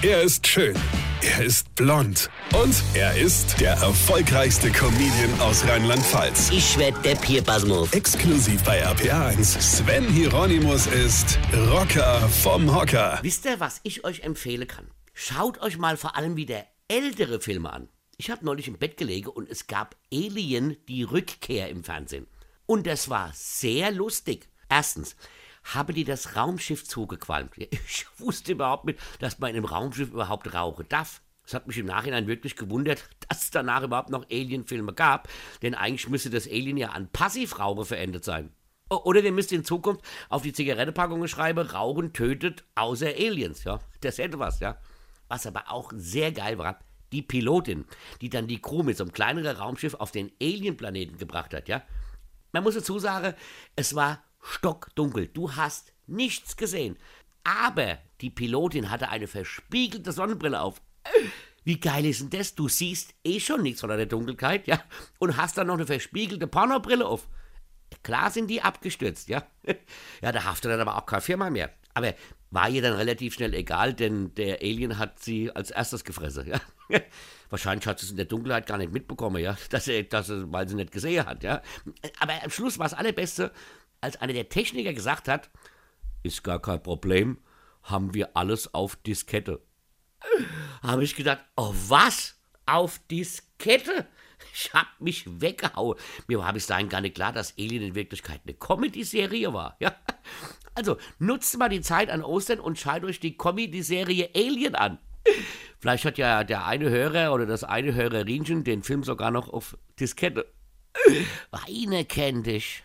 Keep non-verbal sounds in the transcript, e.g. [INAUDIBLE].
Er ist schön. Er ist blond. Und er ist der erfolgreichste Comedian aus Rheinland-Pfalz. Ich werd der Pierpasmus. Exklusiv bei RPA1. Sven Hieronymus ist Rocker vom Hocker. Wisst ihr, was ich euch empfehlen kann? Schaut euch mal vor allem wieder ältere Filme an. Ich habe neulich im Bett gelegen und es gab Alien, die Rückkehr im Fernsehen. Und das war sehr lustig. Erstens, habe die das Raumschiff zugequalmt. [LAUGHS] Ich wusste überhaupt nicht, dass man in einem Raumschiff überhaupt rauchen darf. Es hat mich im Nachhinein wirklich gewundert, [LAUGHS] dass es danach überhaupt noch Alien-Filme gab, denn eigentlich müsste das Alien ja an Passivrauchen verendet sein. Oder ihr müsst in Zukunft auf die Zigarettenpackungen schreiben, Rauchen tötet außer Aliens, ja. Das hätte was, ja. Was aber auch sehr geil war, die Pilotin, die dann die Crew mit so einem kleineren Raumschiff auf den Alien-Planeten gebracht hat, ja. Man muss dazu sagen, es war stockdunkel. Du hast nichts gesehen. Aber die Pilotin hatte eine verspiegelte Sonnenbrille auf. Wie geil ist denn das? Du siehst eh schon nichts von der Dunkelheit, ja? Und hast dann noch eine verspiegelte Pornobrille auf. Klar sind die abgestürzt, ja? [LAUGHS] Ja, da haftet dann aber auch keine Firma mehr. Aber war ihr dann relativ schnell egal, denn der Alien hat sie als erstes gefressen, ja? [LAUGHS] Wahrscheinlich hat sie es in der Dunkelheit gar nicht mitbekommen, ja? [LAUGHS] Dass er, dass er, weil sie nicht gesehen hat, ja? Aber am Schluss war es allerbeste, als einer der Techniker gesagt hat, ist gar kein Problem, haben wir alles auf Diskette. Habe ich gedacht, oh was? Auf Diskette? Ich hab mich weggehauen. Mir war bis dahin gar nicht klar, dass Alien in Wirklichkeit eine Comedy-Serie war. Ja? Also nutzt mal die Zeit an Ostern und schaut euch die Comedy-Serie Alien an. Vielleicht hat ja der eine Hörer oder das eine Hörerinchen den Film sogar noch auf Diskette. Weine kennt dich.